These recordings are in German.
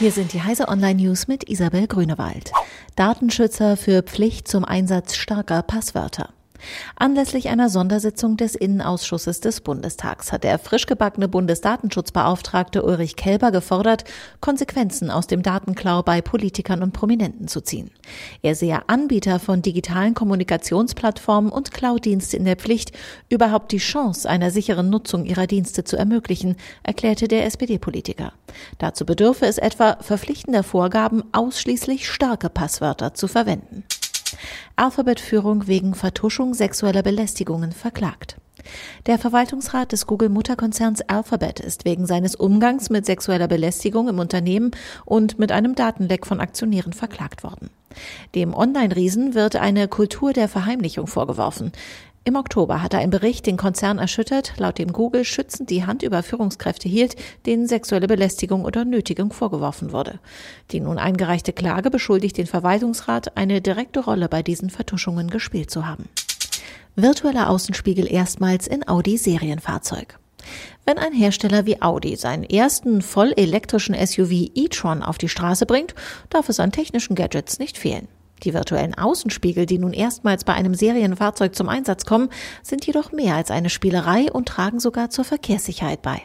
Hier sind die Heise Online News mit Isabel Grünewald. Datenschützer für Pflicht zum Einsatz starker Passwörter. Anlässlich einer Sondersitzung des Innenausschusses des Bundestags hat der frisch gebackene Bundesdatenschutzbeauftragte Ulrich Kelber gefordert, Konsequenzen aus dem Datenklau bei Politikern und Prominenten zu ziehen. Er sehe Anbieter von digitalen Kommunikationsplattformen und Cloud-Dienste in der Pflicht, überhaupt die Chance einer sicheren Nutzung ihrer Dienste zu ermöglichen, erklärte der SPD-Politiker. Dazu bedürfe es etwa verpflichtender Vorgaben, ausschließlich starke Passwörter zu verwenden. Alphabet-Führung wegen Vertuschung sexueller Belästigungen verklagt. Der Verwaltungsrat des Google-Mutterkonzerns Alphabet ist wegen seines Umgangs mit sexueller Belästigung im Unternehmen und mit einem Datenleck von Aktionären verklagt worden. Dem Online-Riesen wird eine Kultur der Verheimlichung vorgeworfen. Im Oktober hatte ein Bericht den Konzern erschüttert, laut dem Google schützend die Hand über Führungskräfte hielt, denen sexuelle Belästigung oder Nötigung vorgeworfen wurde. Die nun eingereichte Klage beschuldigt den Verwaltungsrat, eine direkte Rolle bei diesen Vertuschungen gespielt zu haben. Virtueller Außenspiegel erstmals in Audi Serienfahrzeug. Wenn ein Hersteller wie Audi seinen ersten voll elektrischen SUV e-tron auf die Straße bringt, darf es an technischen Gadgets nicht fehlen. Die virtuellen Außenspiegel, die nun erstmals bei einem Serienfahrzeug zum Einsatz kommen, sind jedoch mehr als eine Spielerei und tragen sogar zur Verkehrssicherheit bei.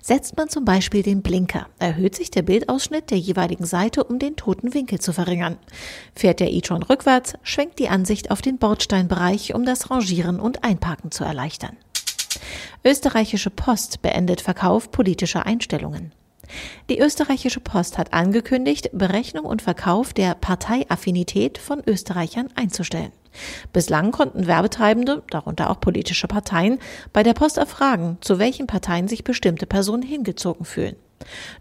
Setzt man zum Beispiel den Blinker, erhöht sich der Bildausschnitt der jeweiligen Seite, um den toten Winkel zu verringern. Fährt der e-tron rückwärts, schwenkt die Ansicht auf den Bordsteinbereich, um das Rangieren und Einparken zu erleichtern. Österreichische Post beendet Verkauf politischer Einstellungen. Die österreichische Post hat angekündigt, Berechnung und Verkauf der Parteiaffinität von Österreichern einzustellen. Bislang konnten Werbetreibende, darunter auch politische Parteien, bei der Post erfragen, zu welchen Parteien sich bestimmte Personen hingezogen fühlen.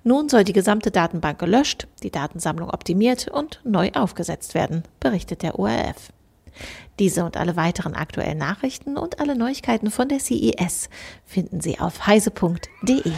Nun soll die gesamte Datenbank gelöscht, die Datensammlung optimiert und neu aufgesetzt werden, berichtet der ORF. Diese und alle weiteren aktuellen Nachrichten und alle Neuigkeiten von der CES finden Sie auf heise.de.